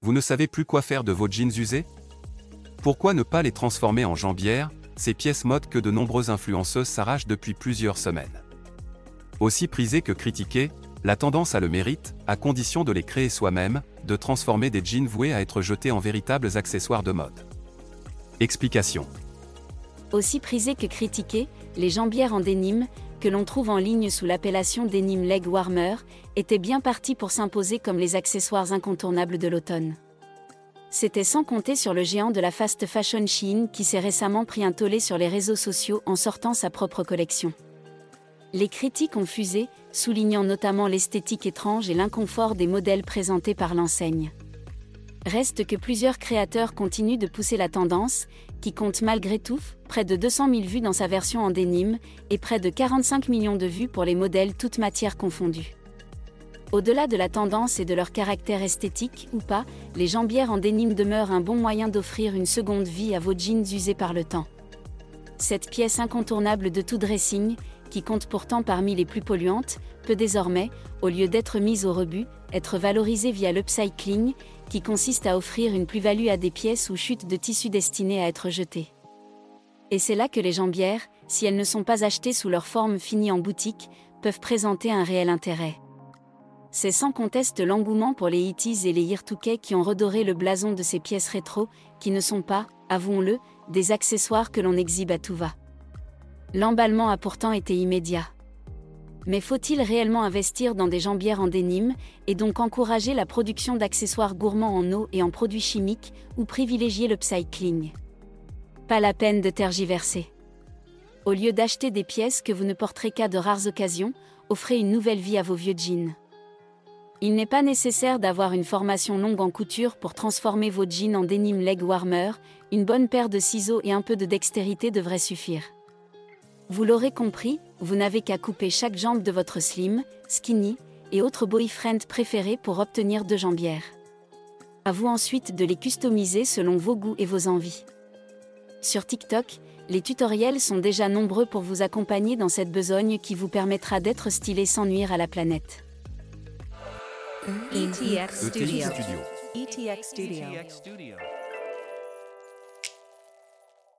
Vous ne savez plus quoi faire de vos jeans usés? Pourquoi ne pas les transformer en jambières, ces pièces mode que de nombreuses influenceuses s'arrachent depuis plusieurs semaines Aussi prisées que critiquées, la tendance a le mérite, à condition de les créer soi-même, de transformer des jeans voués à être jetés en véritables accessoires de mode. Explication. Aussi prisées que critiquées, les jambières en dénime, que l'on trouve en ligne sous l'appellation denim leg warmer, étaient bien partis pour s'imposer comme les accessoires incontournables de l'automne. C'était sans compter sur le géant de la fast fashion Shein qui s'est récemment pris un tollé sur les réseaux sociaux en sortant sa propre collection. Les critiques ont fusé, soulignant notamment l'esthétique étrange et l'inconfort des modèles présentés par l'enseigne. Reste que plusieurs créateurs continuent de pousser la tendance, qui compte malgré tout près de 200 000 vues dans sa version en dénime et près de 45 millions de vues pour les modèles toutes matières confondues. Au-delà de la tendance et de leur caractère esthétique ou pas, les jambières en dénime demeurent un bon moyen d'offrir une seconde vie à vos jeans usés par le temps. Cette pièce incontournable de tout dressing, qui compte pourtant parmi les plus polluantes, peut désormais, au lieu d'être mise au rebut, être valorisée via l'upcycling, qui consiste à offrir une plus-value à des pièces ou chutes de tissu destinées à être jetées. Et c'est là que les jambières, si elles ne sont pas achetées sous leur forme finie en boutique, peuvent présenter un réel intérêt. C'est sans conteste l'engouement pour les Itis et les Yirtukei qui ont redoré le blason de ces pièces rétro, qui ne sont pas, avouons-le, des accessoires que l'on exhibe à tout va. L'emballement a pourtant été immédiat. Mais faut-il réellement investir dans des jambières en dénime, et donc encourager la production d'accessoires gourmands en eau et en produits chimiques, ou privilégier le cycling Pas la peine de tergiverser. Au lieu d'acheter des pièces que vous ne porterez qu'à de rares occasions, offrez une nouvelle vie à vos vieux jeans. Il n'est pas nécessaire d'avoir une formation longue en couture pour transformer vos jeans en denim leg warmer, une bonne paire de ciseaux et un peu de dextérité devraient suffire. Vous l'aurez compris, vous n'avez qu'à couper chaque jambe de votre slim, skinny et autres boyfriend préférés pour obtenir deux jambières. À vous ensuite de les customiser selon vos goûts et vos envies. Sur TikTok, les tutoriels sont déjà nombreux pour vous accompagner dans cette besogne qui vous permettra d'être stylé sans nuire à la planète. ETX Studio. ETX Studio.